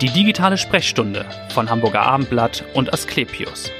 Die digitale Sprechstunde von Hamburger Abendblatt und Asklepios.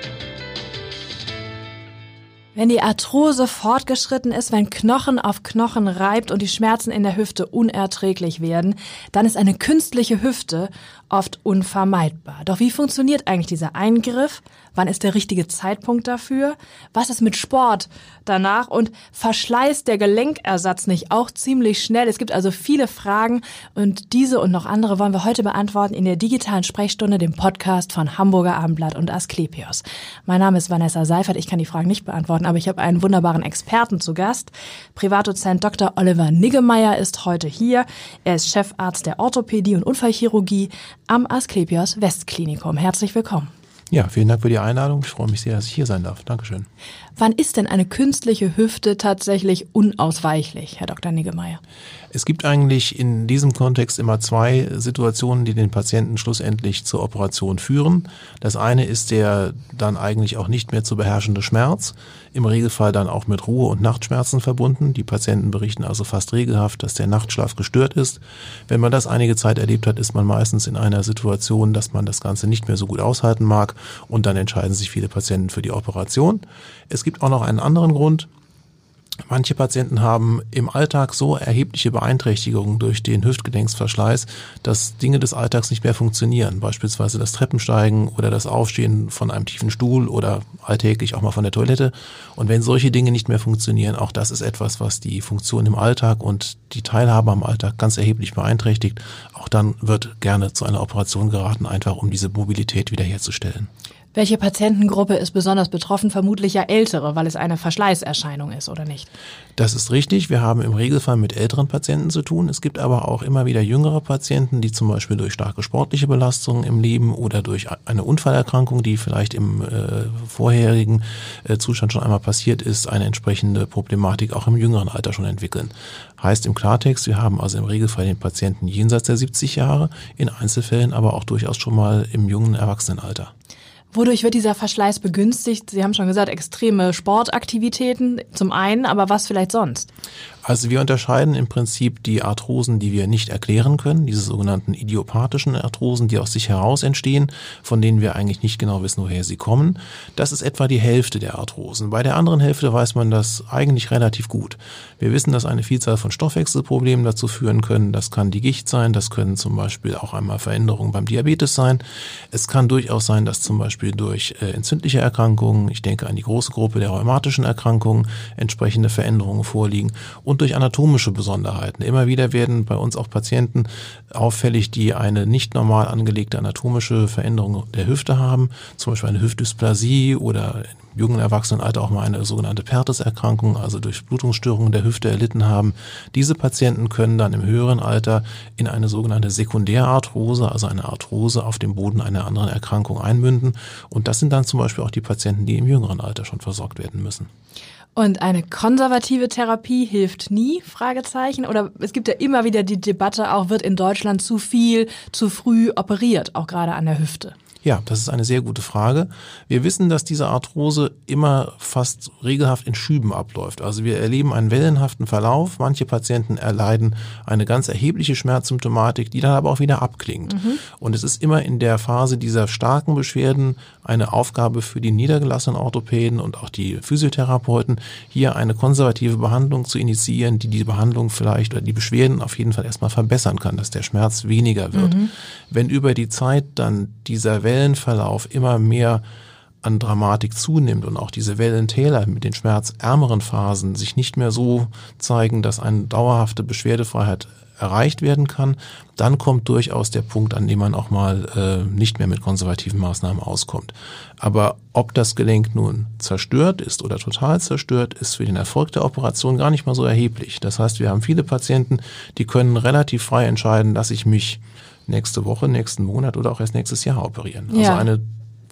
Wenn die Arthrose fortgeschritten ist, wenn Knochen auf Knochen reibt und die Schmerzen in der Hüfte unerträglich werden, dann ist eine künstliche Hüfte oft unvermeidbar. Doch wie funktioniert eigentlich dieser Eingriff? Wann ist der richtige Zeitpunkt dafür? Was ist mit Sport danach? Und verschleißt der Gelenkersatz nicht auch ziemlich schnell? Es gibt also viele Fragen und diese und noch andere wollen wir heute beantworten in der digitalen Sprechstunde, dem Podcast von Hamburger Abendblatt und Asklepios. Mein Name ist Vanessa Seifert. Ich kann die Fragen nicht beantworten, aber ich habe einen wunderbaren Experten zu Gast. Privatdozent Dr. Oliver Niggemeier ist heute hier. Er ist Chefarzt der Orthopädie und Unfallchirurgie am Asklepios Westklinikum. Herzlich willkommen. Ja, vielen Dank für die Einladung. Ich freue mich sehr, dass ich hier sein darf. Dankeschön. Wann ist denn eine künstliche Hüfte tatsächlich unausweichlich, Herr Dr. Niggemeier? Es gibt eigentlich in diesem Kontext immer zwei Situationen, die den Patienten schlussendlich zur Operation führen. Das eine ist der dann eigentlich auch nicht mehr zu beherrschende Schmerz, im Regelfall dann auch mit Ruhe- und Nachtschmerzen verbunden. Die Patienten berichten also fast regelhaft, dass der Nachtschlaf gestört ist. Wenn man das einige Zeit erlebt hat, ist man meistens in einer Situation, dass man das Ganze nicht mehr so gut aushalten mag und dann entscheiden sich viele Patienten für die Operation. Es gibt auch noch einen anderen Grund. Manche Patienten haben im Alltag so erhebliche Beeinträchtigungen durch den Hüftgelenksverschleiß, dass Dinge des Alltags nicht mehr funktionieren. Beispielsweise das Treppensteigen oder das Aufstehen von einem tiefen Stuhl oder alltäglich auch mal von der Toilette. Und wenn solche Dinge nicht mehr funktionieren, auch das ist etwas, was die Funktion im Alltag und die Teilhabe am Alltag ganz erheblich beeinträchtigt. Auch dann wird gerne zu einer Operation geraten, einfach um diese Mobilität wiederherzustellen. Welche Patientengruppe ist besonders betroffen? Vermutlich ja ältere, weil es eine Verschleißerscheinung ist, oder nicht? Das ist richtig. Wir haben im Regelfall mit älteren Patienten zu tun. Es gibt aber auch immer wieder jüngere Patienten, die zum Beispiel durch starke sportliche Belastungen im Leben oder durch eine Unfallerkrankung, die vielleicht im äh, vorherigen äh, Zustand schon einmal passiert ist, eine entsprechende Problematik auch im jüngeren Alter schon entwickeln. Heißt im Klartext, wir haben also im Regelfall den Patienten jenseits der 70 Jahre, in Einzelfällen aber auch durchaus schon mal im jungen Erwachsenenalter. Wodurch wird dieser Verschleiß begünstigt? Sie haben schon gesagt, extreme Sportaktivitäten zum einen, aber was vielleicht sonst? Also wir unterscheiden im Prinzip die Arthrosen, die wir nicht erklären können, diese sogenannten idiopathischen Arthrosen, die aus sich heraus entstehen, von denen wir eigentlich nicht genau wissen, woher sie kommen. Das ist etwa die Hälfte der Arthrosen. Bei der anderen Hälfte weiß man das eigentlich relativ gut. Wir wissen, dass eine Vielzahl von Stoffwechselproblemen dazu führen können. Das kann die Gicht sein, das können zum Beispiel auch einmal Veränderungen beim Diabetes sein. Es kann durchaus sein, dass zum Beispiel durch äh, entzündliche Erkrankungen, ich denke an die große Gruppe der rheumatischen Erkrankungen, entsprechende Veränderungen vorliegen. Und und durch anatomische Besonderheiten. Immer wieder werden bei uns auch Patienten auffällig, die eine nicht normal angelegte anatomische Veränderung der Hüfte haben, zum Beispiel eine Hüftdysplasie oder im jungen Erwachsenenalter auch mal eine sogenannte Pertes-Erkrankung, also durch Blutungsstörungen der Hüfte erlitten haben. Diese Patienten können dann im höheren Alter in eine sogenannte Sekundärarthrose, also eine Arthrose auf dem Boden einer anderen Erkrankung einmünden. Und das sind dann zum Beispiel auch die Patienten, die im jüngeren Alter schon versorgt werden müssen. Und eine konservative Therapie hilft nie? Fragezeichen. Oder es gibt ja immer wieder die Debatte, auch wird in Deutschland zu viel, zu früh operiert, auch gerade an der Hüfte. Ja, das ist eine sehr gute Frage. Wir wissen, dass diese Arthrose immer fast regelhaft in Schüben abläuft. Also wir erleben einen wellenhaften Verlauf. Manche Patienten erleiden eine ganz erhebliche Schmerzsymptomatik, die dann aber auch wieder abklingt. Mhm. Und es ist immer in der Phase dieser starken Beschwerden eine Aufgabe für die niedergelassenen Orthopäden und auch die Physiotherapeuten, hier eine konservative Behandlung zu initiieren, die die Behandlung vielleicht oder die Beschwerden auf jeden Fall erstmal verbessern kann, dass der Schmerz weniger wird. Mhm. Wenn über die Zeit dann dieser Wellen Wellenverlauf immer mehr an Dramatik zunimmt und auch diese Wellentäler mit den schmerzärmeren Phasen sich nicht mehr so zeigen, dass eine dauerhafte Beschwerdefreiheit erreicht werden kann, dann kommt durchaus der Punkt, an dem man auch mal äh, nicht mehr mit konservativen Maßnahmen auskommt. Aber ob das Gelenk nun zerstört ist oder total zerstört, ist für den Erfolg der Operation gar nicht mal so erheblich. Das heißt, wir haben viele Patienten, die können relativ frei entscheiden, dass ich mich nächste Woche, nächsten Monat oder auch erst nächstes Jahr operieren. Also ja. eine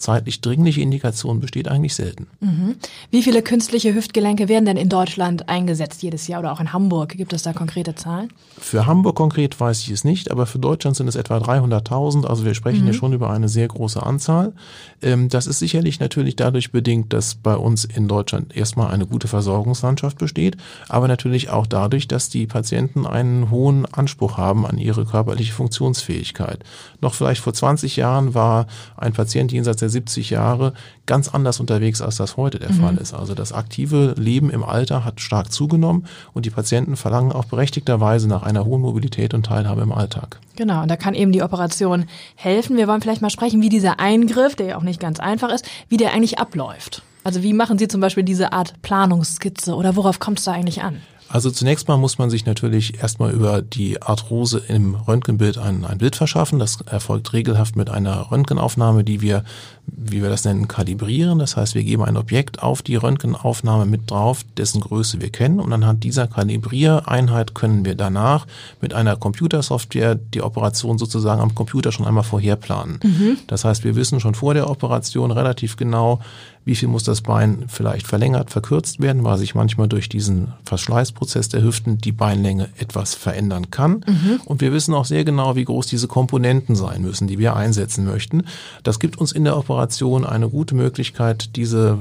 zeitlich dringliche Indikation besteht eigentlich selten. Mhm. Wie viele künstliche Hüftgelenke werden denn in Deutschland eingesetzt jedes Jahr oder auch in Hamburg? Gibt es da konkrete Zahlen? Für Hamburg konkret weiß ich es nicht, aber für Deutschland sind es etwa 300.000. Also wir sprechen mhm. hier schon über eine sehr große Anzahl. Ähm, das ist sicherlich natürlich dadurch bedingt, dass bei uns in Deutschland erstmal eine gute Versorgungslandschaft besteht, aber natürlich auch dadurch, dass die Patienten einen hohen Anspruch haben an ihre körperliche Funktionsfähigkeit. Noch vielleicht vor 20 Jahren war ein Patient jenseits der 70 Jahre ganz anders unterwegs, als das heute der mhm. Fall ist. Also das aktive Leben im Alter hat stark zugenommen und die Patienten verlangen auch berechtigterweise nach einer hohen Mobilität und Teilhabe im Alltag. Genau, und da kann eben die Operation helfen. Wir wollen vielleicht mal sprechen, wie dieser Eingriff, der ja auch nicht ganz einfach ist, wie der eigentlich abläuft. Also wie machen Sie zum Beispiel diese Art Planungsskizze oder worauf kommt es da eigentlich an? Also zunächst mal muss man sich natürlich erstmal über die Arthrose im Röntgenbild ein, ein Bild verschaffen. Das erfolgt regelhaft mit einer Röntgenaufnahme, die wir, wie wir das nennen, kalibrieren. Das heißt, wir geben ein Objekt auf die Röntgenaufnahme mit drauf, dessen Größe wir kennen. Und anhand dieser Kalibriereinheit können wir danach mit einer Computersoftware die Operation sozusagen am Computer schon einmal vorherplanen. Mhm. Das heißt, wir wissen schon vor der Operation relativ genau, wie viel muss das Bein vielleicht verlängert, verkürzt werden, weil sich manchmal durch diesen Verschleißprozess der Hüften die Beinlänge etwas verändern kann. Mhm. Und wir wissen auch sehr genau, wie groß diese Komponenten sein müssen, die wir einsetzen möchten. Das gibt uns in der Operation eine gute Möglichkeit, diese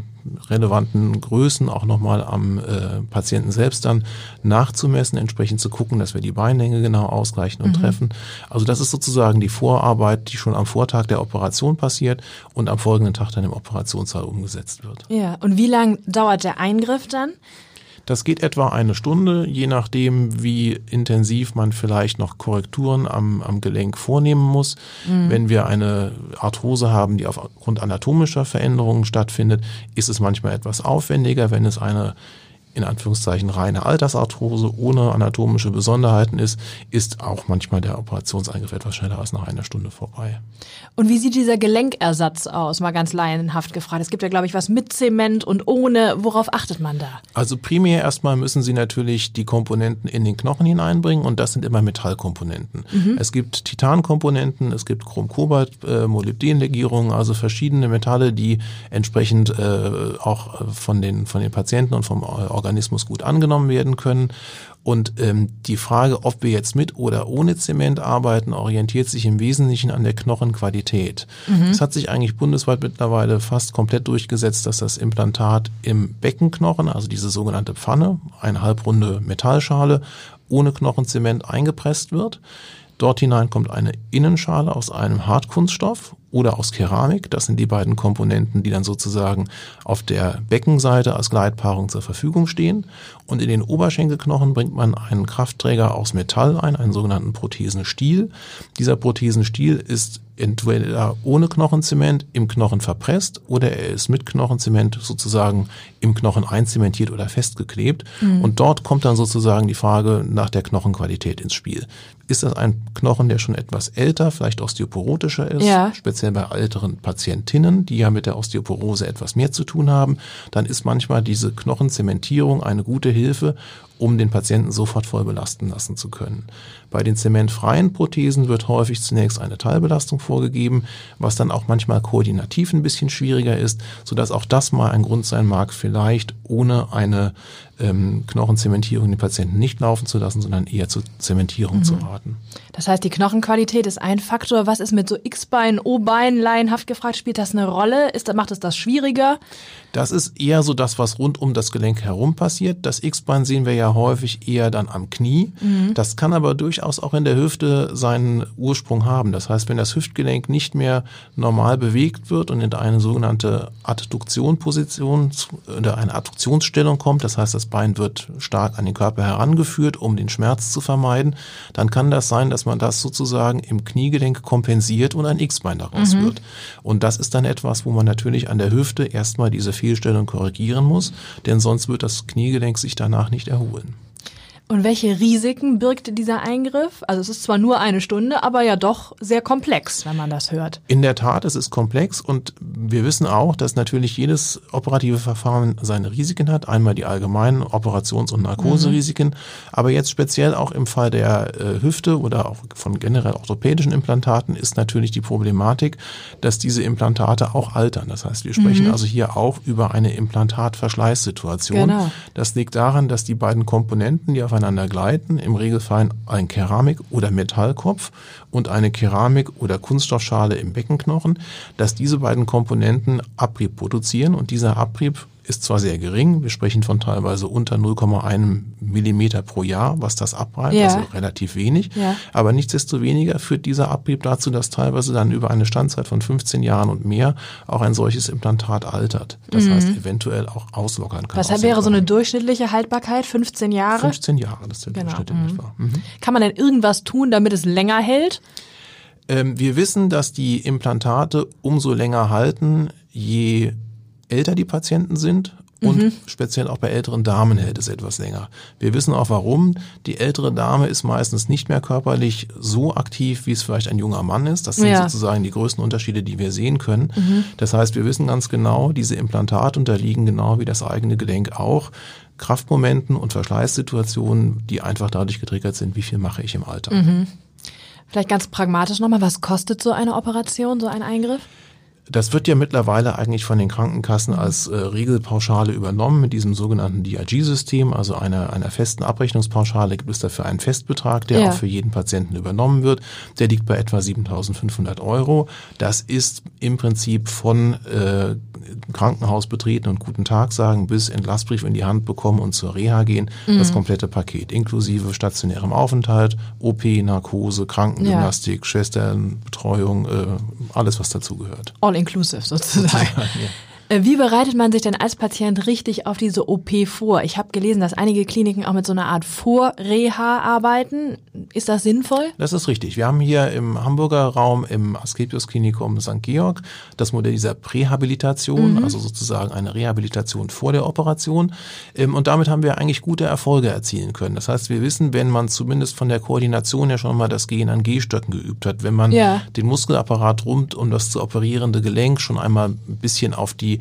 relevanten Größen auch nochmal am äh, Patienten selbst dann nachzumessen, entsprechend zu gucken, dass wir die Beinlänge genau ausgleichen und mhm. treffen. Also das ist sozusagen die Vorarbeit, die schon am Vortag der Operation passiert und am folgenden Tag dann im Operationssaal umgesetzt wird. Ja, und wie lang dauert der Eingriff dann? Das geht etwa eine Stunde, je nachdem, wie intensiv man vielleicht noch Korrekturen am, am Gelenk vornehmen muss. Mhm. Wenn wir eine Arthrose haben, die aufgrund anatomischer Veränderungen stattfindet, ist es manchmal etwas aufwendiger. Wenn es eine in Anführungszeichen reine Altersarthrose ohne anatomische Besonderheiten ist, ist auch manchmal der Operationseingriff etwas schneller als nach einer Stunde vorbei. Und wie sieht dieser Gelenkersatz aus? Mal ganz laienhaft gefragt. Es gibt ja, glaube ich, was mit Zement und ohne. Worauf achtet man da? Also primär erstmal müssen Sie natürlich die Komponenten in den Knochen hineinbringen und das sind immer Metallkomponenten. Mhm. Es gibt Titankomponenten, es gibt Chrom-Kobalt, äh, Molybdenlegierungen, also verschiedene Metalle, die entsprechend äh, auch von den, von den Patienten und vom äh, Organismus gut angenommen werden können. Und ähm, die Frage, ob wir jetzt mit oder ohne Zement arbeiten, orientiert sich im Wesentlichen an der Knochenqualität. Mhm. Es hat sich eigentlich bundesweit mittlerweile fast komplett durchgesetzt, dass das Implantat im Beckenknochen, also diese sogenannte Pfanne, eine halbrunde Metallschale, ohne Knochenzement eingepresst wird. Dort hinein kommt eine Innenschale aus einem Hartkunststoff oder aus Keramik. Das sind die beiden Komponenten, die dann sozusagen auf der Beckenseite als Gleitpaarung zur Verfügung stehen. Und in den Oberschenkelknochen bringt man einen Kraftträger aus Metall ein, einen sogenannten Prothesenstiel. Dieser Prothesenstiel ist entweder ohne Knochenzement im Knochen verpresst oder er ist mit Knochenzement sozusagen im Knochen einzementiert oder festgeklebt. Mhm. Und dort kommt dann sozusagen die Frage nach der Knochenqualität ins Spiel. Ist das ein Knochen, der schon etwas älter, vielleicht osteoporotischer ist, ja. speziell bei älteren Patientinnen, die ja mit der Osteoporose etwas mehr zu tun haben, dann ist manchmal diese Knochenzementierung eine gute Hilfe, um den Patienten sofort voll belasten lassen zu können. Bei den zementfreien Prothesen wird häufig zunächst eine Teilbelastung vorgegeben, was dann auch manchmal koordinativ ein bisschen schwieriger ist, sodass auch das mal ein Grund sein mag, vielleicht ohne eine ähm, Knochenzementierung den Patienten nicht laufen zu lassen, sondern eher zur Zementierung mhm. zu raten. Das heißt, die Knochenqualität ist ein Faktor. Was ist mit so X-Bein, O-Bein, laienhaft gefragt? Spielt das eine Rolle? Ist, macht es das schwieriger? Das ist eher so das, was rund um das Gelenk herum passiert. Das X-Bein sehen wir ja häufig eher dann am Knie. Mhm. Das kann aber durchaus auch in der Hüfte seinen Ursprung haben. Das heißt, wenn das Hüftgelenk nicht mehr normal bewegt wird und in eine sogenannte Adduktionposition oder eine Adduktionsstellung kommt, das heißt, das Bein wird stark an den Körper herangeführt, um den Schmerz zu vermeiden, dann kann das sein, dass man das sozusagen im Kniegelenk kompensiert und ein X-Bein daraus mhm. wird. Und das ist dann etwas, wo man natürlich an der Hüfte erstmal diese Fehlstellung korrigieren muss, denn sonst wird das Kniegelenk sich danach nicht erholen. Und welche Risiken birgt dieser Eingriff? Also es ist zwar nur eine Stunde, aber ja doch sehr komplex, wenn man das hört. In der Tat, es ist komplex und wir wissen auch, dass natürlich jedes operative Verfahren seine Risiken hat. Einmal die allgemeinen Operations- und Narkoserisiken, mhm. aber jetzt speziell auch im Fall der äh, Hüfte oder auch von generell orthopädischen Implantaten ist natürlich die Problematik, dass diese Implantate auch altern. Das heißt, wir sprechen mhm. also hier auch über eine Implantatverschleißsituation. Genau. Das liegt daran, dass die beiden Komponenten, die auf aufeinander gleiten, im Regelfall ein Keramik- oder Metallkopf und eine Keramik- oder Kunststoffschale im Beckenknochen, dass diese beiden Komponenten Abrieb produzieren und dieser Abrieb ist zwar sehr gering, wir sprechen von teilweise unter 0,1 Millimeter pro Jahr, was das abreibt, ja. also relativ wenig, ja. aber nichtsdestoweniger führt dieser Abrieb dazu, dass teilweise dann über eine Standzeit von 15 Jahren und mehr auch ein solches Implantat altert. Das mhm. heißt, eventuell auch auslockern kann. Was wäre so eine durchschnittliche Haltbarkeit? 15 Jahre? 15 Jahre, das ist der genau. Durchschnitt in mhm. etwa. Mhm. Kann man denn irgendwas tun, damit es länger hält? Ähm, wir wissen, dass die Implantate umso länger halten, je älter die Patienten sind und mhm. speziell auch bei älteren Damen hält es etwas länger. Wir wissen auch warum. Die ältere Dame ist meistens nicht mehr körperlich so aktiv, wie es vielleicht ein junger Mann ist. Das sind ja. sozusagen die größten Unterschiede, die wir sehen können. Mhm. Das heißt, wir wissen ganz genau, diese Implantate unterliegen genau wie das eigene Gelenk auch Kraftmomenten und Verschleißsituationen, die einfach dadurch getriggert sind, wie viel mache ich im Alter. Mhm. Vielleicht ganz pragmatisch nochmal, was kostet so eine Operation, so ein Eingriff? Das wird ja mittlerweile eigentlich von den Krankenkassen als äh, Regelpauschale übernommen mit diesem sogenannten DRG-System, also einer, einer festen Abrechnungspauschale gibt es dafür einen Festbetrag, der ja. auch für jeden Patienten übernommen wird. Der liegt bei etwa 7.500 Euro. Das ist im Prinzip von äh, Krankenhaus betreten und guten Tag sagen bis Entlassbrief in die Hand bekommen und zur Reha gehen, mhm. das komplette Paket inklusive stationärem Aufenthalt, OP, Narkose, Krankengymnastik, ja. Schwesternbetreuung, äh, alles was dazugehört. All inclusive sozusagen. ja. Äh, wie bereitet man sich denn als Patient richtig auf diese OP vor? Ich habe gelesen, dass einige Kliniken auch mit so einer Art Vorreha arbeiten. Ist das sinnvoll? Das ist richtig. Wir haben hier im Hamburger Raum im Asklepios Klinikum St. Georg das Modell dieser Prähabilitation, mhm. also sozusagen eine Rehabilitation vor der Operation. Ähm, und damit haben wir eigentlich gute Erfolge erzielen können. Das heißt, wir wissen, wenn man zumindest von der Koordination ja schon mal das Gehen an Gehstöcken geübt hat, wenn man ja. den Muskelapparat rund um das zu operierende Gelenk schon einmal ein bisschen auf die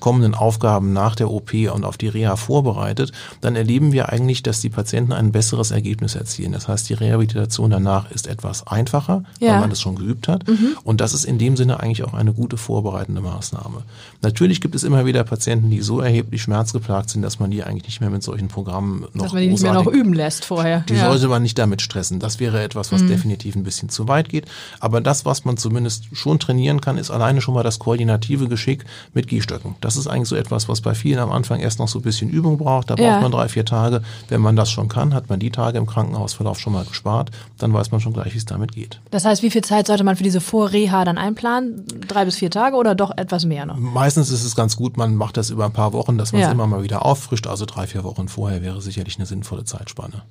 kommenden Aufgaben nach der OP und auf die Reha vorbereitet, dann erleben wir eigentlich, dass die Patienten ein besseres Ergebnis erzielen. Das heißt, die Rehabilitation danach ist etwas einfacher, ja. weil man es schon geübt hat. Mhm. Und das ist in dem Sinne eigentlich auch eine gute vorbereitende Maßnahme. Natürlich gibt es immer wieder Patienten, die so erheblich schmerzgeplagt sind, dass man die eigentlich nicht mehr mit solchen Programmen noch Dass man die nicht mehr noch üben lässt vorher. Die ja. sollte man nicht damit stressen. Das wäre etwas, was mhm. definitiv ein bisschen zu weit geht. Aber das, was man zumindest schon trainieren kann, ist alleine schon mal das koordinative Geschick mit Gehstöcken. Das ist eigentlich so etwas, was bei vielen am Anfang erst noch so ein bisschen Übung braucht. Da braucht ja. man drei, vier Tage. Wenn man das schon kann, hat man die Tage im Krankenhausverlauf schon mal gespart. Dann weiß man schon gleich, wie es damit geht. Das heißt, wie viel Zeit sollte man für diese Vorreha dann einplanen? Drei bis vier Tage oder doch etwas mehr noch? Meistens ist es ganz gut, man macht das über ein paar Wochen, dass man es ja. immer mal wieder auffrischt. Also drei, vier Wochen vorher wäre sicherlich eine sinnvolle Zeitspanne.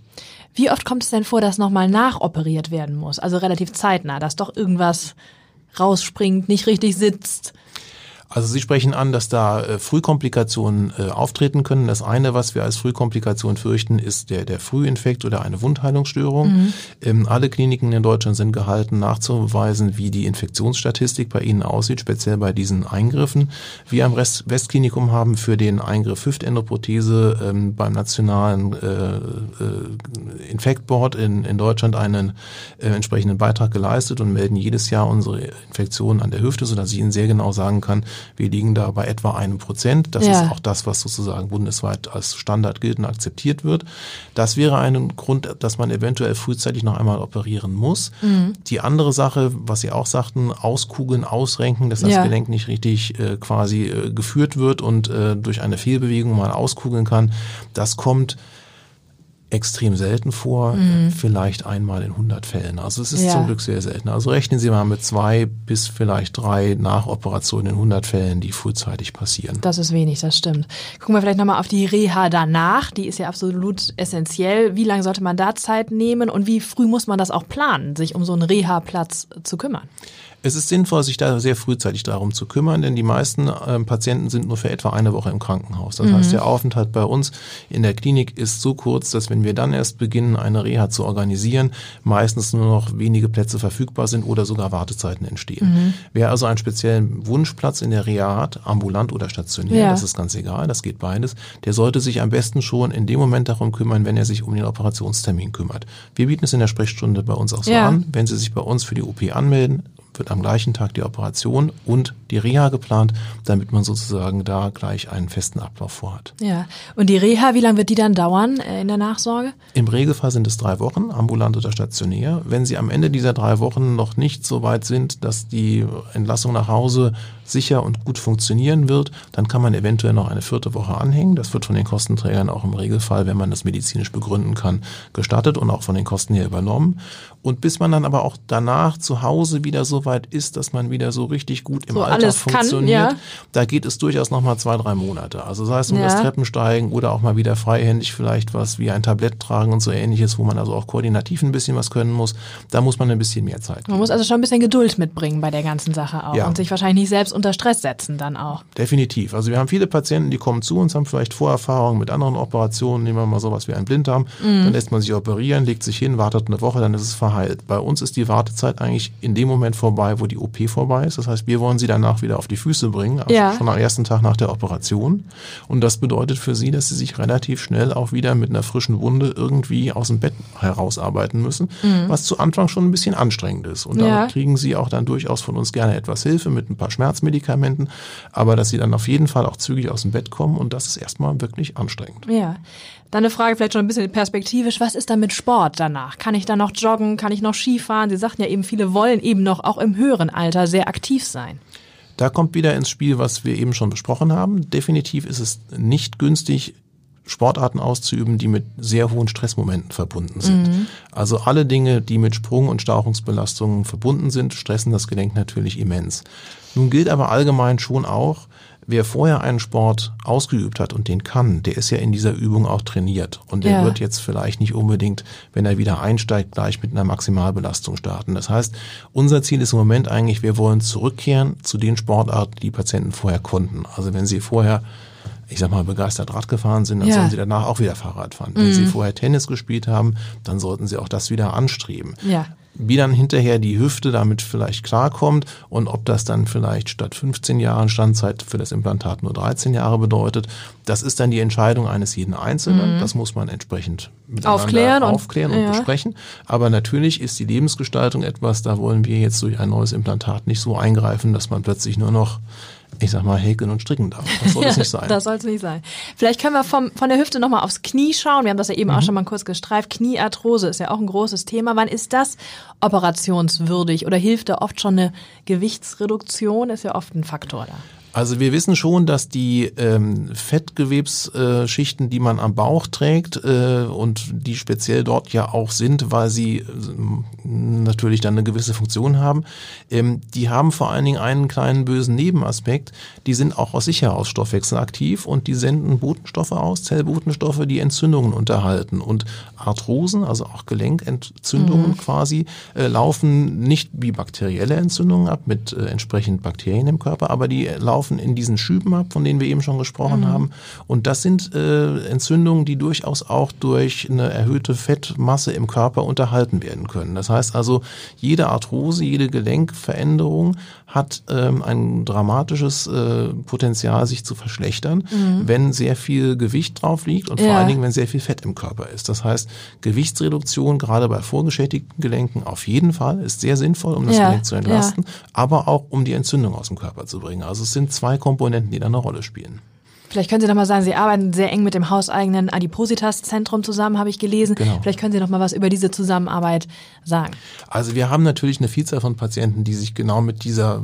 Wie oft kommt es denn vor, dass nochmal nachoperiert werden muss? Also relativ zeitnah, dass doch irgendwas rausspringt, nicht richtig sitzt? Also Sie sprechen an, dass da äh, Frühkomplikationen äh, auftreten können. Das eine, was wir als Frühkomplikation fürchten, ist der, der Frühinfekt oder eine Wundheilungsstörung. Mhm. Ähm, alle Kliniken in Deutschland sind gehalten, nachzuweisen, wie die Infektionsstatistik bei ihnen aussieht, speziell bei diesen Eingriffen. Wir am Rest Westklinikum haben für den Eingriff Hüftendoprothese ähm, beim nationalen äh, äh, Infektboard in, in Deutschland einen äh, entsprechenden Beitrag geleistet und melden jedes Jahr unsere Infektionen an der Hüfte, sodass ich Ihnen sehr genau sagen kann, wir liegen da bei etwa einem Prozent. Das ja. ist auch das, was sozusagen bundesweit als Standard gilt und akzeptiert wird. Das wäre ein Grund, dass man eventuell frühzeitig noch einmal operieren muss. Mhm. Die andere Sache, was Sie auch sagten, auskugeln, ausrenken, dass das ja. Gelenk nicht richtig äh, quasi äh, geführt wird und äh, durch eine Fehlbewegung mal auskugeln kann, das kommt extrem selten vor, mhm. vielleicht einmal in 100 Fällen. Also es ist ja. zum Glück sehr selten. Also rechnen Sie mal mit zwei bis vielleicht drei Nachoperationen in 100 Fällen, die frühzeitig passieren. Das ist wenig, das stimmt. Gucken wir vielleicht nochmal auf die Reha danach. Die ist ja absolut essentiell. Wie lange sollte man da Zeit nehmen und wie früh muss man das auch planen, sich um so einen Reha-Platz zu kümmern? Es ist sinnvoll, sich da sehr frühzeitig darum zu kümmern, denn die meisten äh, Patienten sind nur für etwa eine Woche im Krankenhaus. Das mhm. heißt, der Aufenthalt bei uns in der Klinik ist so kurz, dass wenn wenn wir dann erst beginnen, eine Reha zu organisieren, meistens nur noch wenige Plätze verfügbar sind oder sogar Wartezeiten entstehen. Mhm. Wer also einen speziellen Wunschplatz in der Reha hat, ambulant oder stationär, ja. das ist ganz egal, das geht beides, der sollte sich am besten schon in dem Moment darum kümmern, wenn er sich um den Operationstermin kümmert. Wir bieten es in der Sprechstunde bei uns auch so ja. an. Wenn Sie sich bei uns für die OP anmelden, wird am gleichen Tag die Operation und die Reha geplant, damit man sozusagen da gleich einen festen Ablauf vorhat. Ja, und die Reha, wie lange wird die dann dauern äh, in der Nachsorge? Im Regelfall sind es drei Wochen, ambulant oder stationär. Wenn Sie am Ende dieser drei Wochen noch nicht so weit sind, dass die Entlassung nach Hause sicher und gut funktionieren wird, dann kann man eventuell noch eine vierte Woche anhängen. Das wird von den Kostenträgern auch im Regelfall, wenn man das medizinisch begründen kann, gestattet und auch von den Kosten her übernommen. Und bis man dann aber auch danach zu Hause wieder so weit ist, dass man wieder so richtig gut im so Alltag funktioniert, kann, ja. da geht es durchaus nochmal zwei, drei Monate. Also sei es nur ja. das Treppensteigen oder auch mal wieder freihändig vielleicht was wie ein Tablett tragen und so ähnliches, wo man also auch koordinativ ein bisschen was können muss. Da muss man ein bisschen mehr Zeit geben. Man muss also schon ein bisschen Geduld mitbringen bei der ganzen Sache auch ja. und sich wahrscheinlich nicht selbst unter Stress setzen dann auch. Definitiv. Also wir haben viele Patienten, die kommen zu uns, haben vielleicht Vorerfahrungen mit anderen Operationen, nehmen wir mal sowas wie einen Blinddarm, mhm. dann lässt man sich operieren, legt sich hin, wartet eine Woche, dann ist es verheilt. Bei uns ist die Wartezeit eigentlich in dem Moment vorbei, wo die OP vorbei ist. Das heißt, wir wollen sie danach wieder auf die Füße bringen, also ja. schon am ersten Tag nach der Operation. Und das bedeutet für sie, dass sie sich relativ schnell auch wieder mit einer frischen Wunde irgendwie aus dem Bett herausarbeiten müssen, mhm. was zu Anfang schon ein bisschen anstrengend ist. Und ja. damit kriegen sie auch dann durchaus von uns gerne etwas Hilfe mit ein paar Schmerzmedikamenten Patienten, aber dass sie dann auf jeden Fall auch zügig aus dem Bett kommen und das ist erstmal wirklich anstrengend. Ja. Dann eine Frage vielleicht schon ein bisschen perspektivisch. Was ist dann mit Sport danach? Kann ich dann noch joggen? Kann ich noch Skifahren? Sie sagten ja eben, viele wollen eben noch auch im höheren Alter sehr aktiv sein. Da kommt wieder ins Spiel, was wir eben schon besprochen haben. Definitiv ist es nicht günstig, Sportarten auszuüben, die mit sehr hohen Stressmomenten verbunden sind. Mhm. Also alle Dinge, die mit Sprung- und Stauchungsbelastungen verbunden sind, stressen das Gelenk natürlich immens. Nun gilt aber allgemein schon auch, wer vorher einen Sport ausgeübt hat und den kann, der ist ja in dieser Übung auch trainiert. Und der ja. wird jetzt vielleicht nicht unbedingt, wenn er wieder einsteigt, gleich mit einer Maximalbelastung starten. Das heißt, unser Ziel ist im Moment eigentlich, wir wollen zurückkehren zu den Sportarten, die Patienten vorher konnten. Also wenn sie vorher ich sag mal, begeistert Rad gefahren sind, dann ja. sollen sie danach auch wieder Fahrrad fahren. Mhm. Wenn sie vorher Tennis gespielt haben, dann sollten sie auch das wieder anstreben. Ja wie dann hinterher die Hüfte damit vielleicht klarkommt und ob das dann vielleicht statt 15 Jahren Standzeit für das Implantat nur 13 Jahre bedeutet, das ist dann die Entscheidung eines jeden Einzelnen. Mhm. Das muss man entsprechend aufklären, aufklären und, und ja. besprechen. Aber natürlich ist die Lebensgestaltung etwas, da wollen wir jetzt durch ein neues Implantat nicht so eingreifen, dass man plötzlich nur noch ich sag mal, häkeln und stricken darf. Das soll es nicht sein. das soll es nicht sein. Vielleicht können wir vom, von der Hüfte nochmal aufs Knie schauen. Wir haben das ja eben mhm. auch schon mal kurz gestreift. Kniearthrose ist ja auch ein großes Thema. Wann ist das operationswürdig oder hilft da oft schon eine Gewichtsreduktion? Ist ja oft ein Faktor da. Also wir wissen schon, dass die ähm, Fettgewebsschichten, die man am Bauch trägt äh, und die speziell dort ja auch sind, weil sie äh, natürlich dann eine gewisse Funktion haben, ähm, die haben vor allen Dingen einen kleinen bösen Nebenaspekt. Die sind auch aus sich heraus stoffwechselaktiv und die senden Botenstoffe aus, Zellbotenstoffe, die Entzündungen unterhalten. Und Arthrosen, also auch Gelenkentzündungen mhm. quasi, äh, laufen nicht wie bakterielle Entzündungen ab mit äh, entsprechend Bakterien im Körper, aber die laufen in diesen Schüben ab, von denen wir eben schon gesprochen mhm. haben. Und das sind äh, Entzündungen, die durchaus auch durch eine erhöhte Fettmasse im Körper unterhalten werden können. Das heißt also, jede Arthrose, jede Gelenkveränderung hat ähm, ein dramatisches äh, Potenzial, sich zu verschlechtern, mhm. wenn sehr viel Gewicht drauf liegt und ja. vor allen Dingen, wenn sehr viel Fett im Körper ist. Das heißt, Gewichtsreduktion gerade bei vorgeschädigten Gelenken auf jeden Fall ist sehr sinnvoll, um das ja. Gelenk zu entlasten, ja. aber auch um die Entzündung aus dem Körper zu bringen. Also es sind zwei Komponenten, die da eine Rolle spielen. Vielleicht können Sie noch mal sagen, Sie arbeiten sehr eng mit dem hauseigenen Adipositas-Zentrum zusammen, habe ich gelesen. Genau. Vielleicht können Sie noch mal was über diese Zusammenarbeit sagen. Also wir haben natürlich eine Vielzahl von Patienten, die sich genau mit dieser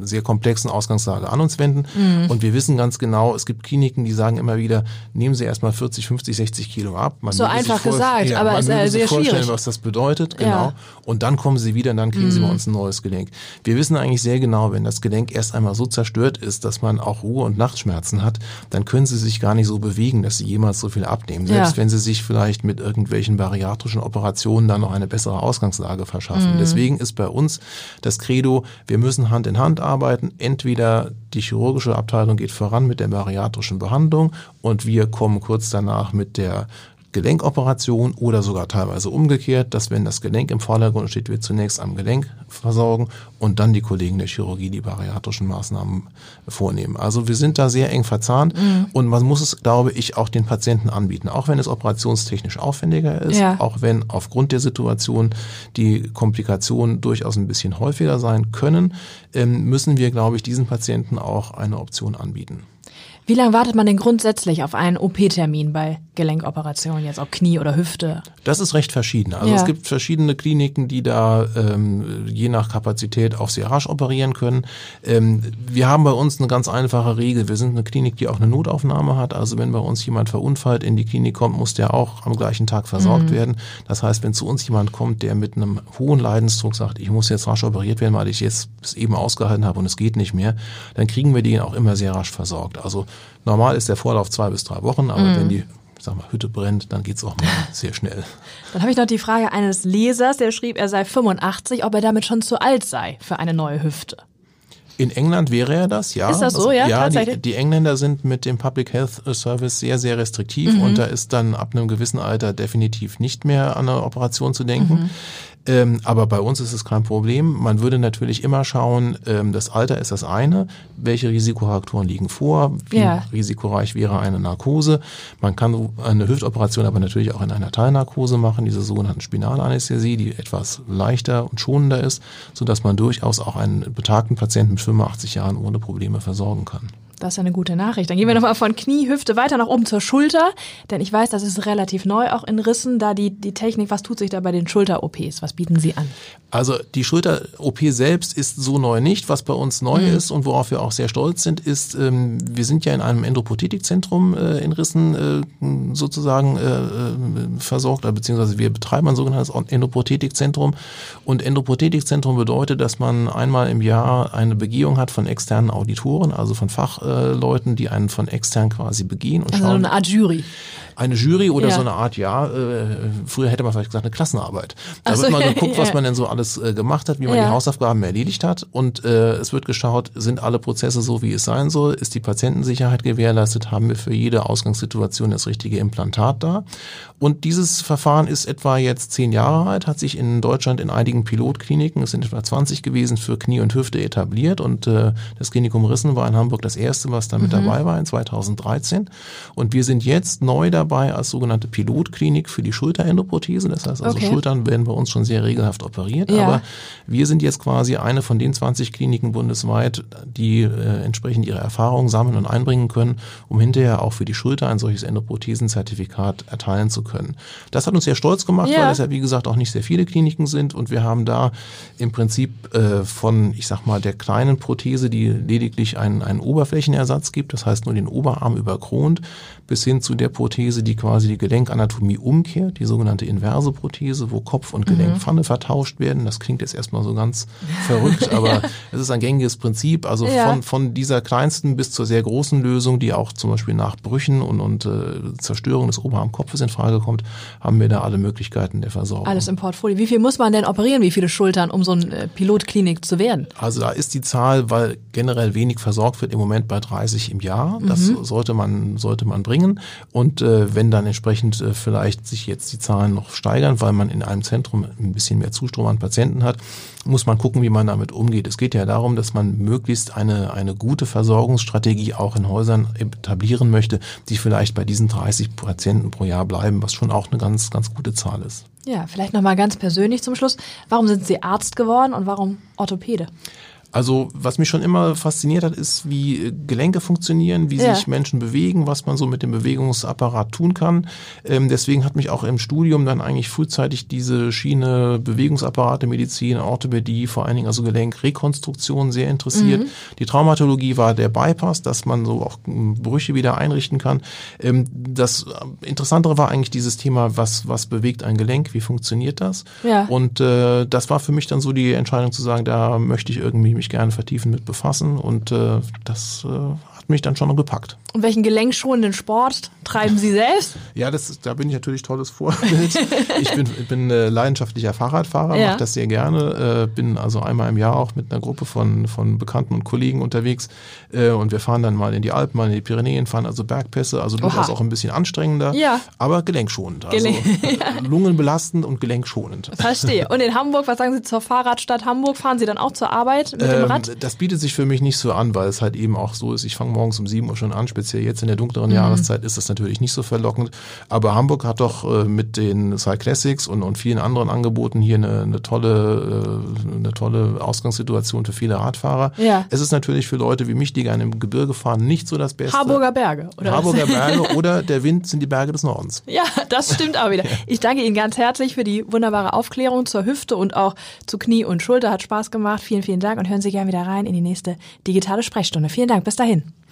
sehr komplexen Ausgangslage an uns wenden. Mhm. Und wir wissen ganz genau, es gibt Kliniken, die sagen immer wieder, nehmen Sie erstmal 40, 50, 60 Kilo ab. Man so einfach gesagt, ja, aber es ist sehr vorstellen, was das bedeutet. Genau. Ja. Und dann kommen Sie wieder, dann kriegen mhm. Sie bei uns ein neues Gelenk. Wir wissen eigentlich sehr genau, wenn das Gelenk erst einmal so zerstört ist, dass man auch Ruhe- und Nachtschmerzen hat, dann können sie sich gar nicht so bewegen, dass sie jemals so viel abnehmen. Selbst ja. wenn sie sich vielleicht mit irgendwelchen bariatrischen Operationen dann noch eine bessere Ausgangslage verschaffen. Mhm. Deswegen ist bei uns das Credo, wir müssen Hand in Hand arbeiten. Entweder die chirurgische Abteilung geht voran mit der bariatrischen Behandlung und wir kommen kurz danach mit der Gelenkoperation oder sogar teilweise umgekehrt, dass wenn das Gelenk im Vordergrund steht, wir zunächst am Gelenk versorgen und dann die Kollegen der Chirurgie die bariatrischen Maßnahmen vornehmen. Also wir sind da sehr eng verzahnt mhm. und man muss es, glaube ich, auch den Patienten anbieten, auch wenn es operationstechnisch aufwendiger ist, ja. auch wenn aufgrund der Situation die Komplikationen durchaus ein bisschen häufiger sein können, ähm, müssen wir, glaube ich, diesen Patienten auch eine Option anbieten. Wie lange wartet man denn grundsätzlich auf einen OP-Termin bei Gelenkoperationen, jetzt ob Knie oder Hüfte? Das ist recht verschieden. Also ja. es gibt verschiedene Kliniken, die da ähm, je nach Kapazität auch sehr rasch operieren können. Ähm, wir haben bei uns eine ganz einfache Regel. Wir sind eine Klinik, die auch eine Notaufnahme hat. Also wenn bei uns jemand verunfallt in die Klinik kommt, muss der auch am gleichen Tag versorgt mhm. werden. Das heißt, wenn zu uns jemand kommt, der mit einem hohen Leidensdruck sagt, ich muss jetzt rasch operiert werden, weil ich jetzt es eben ausgehalten habe und es geht nicht mehr, dann kriegen wir den auch immer sehr rasch versorgt. Also Normal ist der Vorlauf zwei bis drei Wochen, aber mhm. wenn die sag mal, Hütte brennt, dann geht's auch mal sehr schnell. Dann habe ich noch die Frage eines Lesers, der schrieb, er sei 85, ob er damit schon zu alt sei für eine neue Hüfte. In England wäre er das, ja. Ist das so, ja? Ja, die, die, Engländer sind mit dem Public Health Service sehr, sehr restriktiv mhm. und da ist dann ab einem gewissen Alter definitiv nicht mehr an eine Operation zu denken. Mhm. Ähm, aber bei uns ist es kein Problem. Man würde natürlich immer schauen, ähm, das Alter ist das eine, welche Risikofaktoren liegen vor, wie ja. risikoreich wäre eine Narkose. Man kann eine Hüftoperation aber natürlich auch in einer Teilnarkose machen, diese sogenannten Spinalanästhesie, die etwas leichter und schonender ist, sodass man durchaus auch einen betagten Patienten mit 85 Jahren ohne Probleme versorgen kann. Das ist eine gute Nachricht. Dann gehen wir nochmal von Knie, Hüfte weiter nach oben zur Schulter. Denn ich weiß, das ist relativ neu, auch in Rissen. Da die, die Technik, was tut sich da bei den Schulter-OPs? Was bieten Sie an? Also die Schulter-OP selbst ist so neu nicht. Was bei uns neu mhm. ist und worauf wir auch sehr stolz sind, ist, ähm, wir sind ja in einem Endoprothetikzentrum äh, in Rissen äh, sozusagen äh, äh versorgt, beziehungsweise wir betreiben ein sogenanntes Endoprothetikzentrum. Und Endoprothetikzentrum bedeutet, dass man einmal im Jahr eine Begehung hat von externen Auditoren, also von Fach äh, Leuten, die einen von extern quasi begehen und also schauen. eine Art Jury eine Jury oder ja. so eine Art, ja, äh, früher hätte man vielleicht gesagt, eine Klassenarbeit. Da so, wird mal geguckt, was man denn so alles äh, gemacht hat, wie man ja. die Hausaufgaben erledigt hat und äh, es wird geschaut, sind alle Prozesse so, wie es sein soll, ist die Patientensicherheit gewährleistet, haben wir für jede Ausgangssituation das richtige Implantat da. Und dieses Verfahren ist etwa jetzt zehn Jahre alt, hat sich in Deutschland in einigen Pilotkliniken, es sind etwa 20 gewesen, für Knie und Hüfte etabliert und äh, das Klinikum Rissen war in Hamburg das erste, was da mit mhm. dabei war in 2013 und wir sind jetzt neu dabei als sogenannte Pilotklinik für die Schulterendoprothese. Das heißt also, okay. Schultern werden bei uns schon sehr regelhaft operiert. Ja. Aber wir sind jetzt quasi eine von den 20 Kliniken bundesweit, die äh, entsprechend ihre Erfahrungen sammeln und einbringen können, um hinterher auch für die Schulter ein solches Endoprothesenzertifikat erteilen zu können. Das hat uns sehr stolz gemacht, ja. weil es ja wie gesagt auch nicht sehr viele Kliniken sind und wir haben da im Prinzip äh, von, ich sag mal, der kleinen Prothese, die lediglich einen, einen Oberflächenersatz gibt, das heißt nur den Oberarm überkront, bis hin zu der Prothese, die quasi die Gelenkanatomie umkehrt, die sogenannte inverse Prothese, wo Kopf und Gelenkpfanne mhm. vertauscht werden. Das klingt jetzt erstmal so ganz verrückt, aber es ist ein gängiges Prinzip. Also ja. von, von dieser kleinsten bis zur sehr großen Lösung, die auch zum Beispiel nach Brüchen und, und äh, Zerstörung des Oberarmkopfes in Frage kommt, haben wir da alle Möglichkeiten der Versorgung. Alles im Portfolio. Wie viel muss man denn operieren? Wie viele Schultern, um so ein äh, Pilotklinik zu werden? Also da ist die Zahl, weil generell wenig versorgt wird, im Moment bei 30 im Jahr. Das mhm. sollte man, sollte man bringen. Und äh, wenn dann entsprechend äh, vielleicht sich jetzt die Zahlen noch steigern, weil man in einem Zentrum ein bisschen mehr Zustrom an Patienten hat, muss man gucken, wie man damit umgeht. Es geht ja darum, dass man möglichst eine, eine gute Versorgungsstrategie auch in Häusern etablieren möchte, die vielleicht bei diesen 30 Patienten pro Jahr bleiben, was schon auch eine ganz, ganz gute Zahl ist. Ja, vielleicht nochmal ganz persönlich zum Schluss. Warum sind Sie Arzt geworden und warum Orthopäde? Also was mich schon immer fasziniert hat, ist, wie Gelenke funktionieren, wie ja. sich Menschen bewegen, was man so mit dem Bewegungsapparat tun kann. Ähm, deswegen hat mich auch im Studium dann eigentlich frühzeitig diese Schiene Bewegungsapparate, Medizin, Orthopädie, vor allen Dingen also Gelenkrekonstruktion sehr interessiert. Mhm. Die Traumatologie war der Bypass, dass man so auch Brüche wieder einrichten kann. Ähm, das Interessantere war eigentlich dieses Thema, was, was bewegt ein Gelenk, wie funktioniert das? Ja. Und äh, das war für mich dann so die Entscheidung zu sagen, da möchte ich irgendwie mich mich gerne vertiefen mit befassen und äh, das äh, hat mich dann schon gepackt. Und welchen gelenkschonenden Sport treiben Sie selbst? Ja, das da bin ich natürlich tolles Vorbild. ich bin, bin äh, leidenschaftlicher Fahrradfahrer, ja. mache das sehr gerne, äh, bin also einmal im Jahr auch mit einer Gruppe von, von Bekannten und Kollegen unterwegs äh, und wir fahren dann mal in die Alpen, mal in die Pyrenäen, fahren also Bergpässe, also durchaus auch ein bisschen anstrengender, ja. aber gelenkschonend. Also Gelen lungenbelastend und gelenkschonend. Verstehe. Und in Hamburg, was sagen Sie zur Fahrradstadt Hamburg? Fahren Sie dann auch zur Arbeit mit ähm, dem Rad? Das bietet sich für mich nicht so an, weil es halt eben auch so ist, ich fange morgens um sieben Uhr schon an, speziell jetzt in der dunkleren mhm. Jahreszeit ist das natürlich nicht so verlockend. Aber Hamburg hat doch äh, mit den Cyclassics und, und vielen anderen Angeboten hier eine, eine tolle, äh, eine tolle Ausgangssituation für viele Radfahrer. Ja. Es ist natürlich für Leute wie mich, die gerne im Gebirge fahren, nicht so das Beste. Harburger Berge, oder? Harburger Berge oder der Wind sind die Berge des Nordens. Ja, das stimmt auch wieder. Ich danke Ihnen ganz herzlich für die wunderbare Aufklärung zur Hüfte und auch zu Knie und Schulter. Hat Spaß gemacht. Vielen, vielen Dank und hören Sie gerne wieder rein in die nächste digitale Sprechstunde. Vielen Dank. Bis dahin.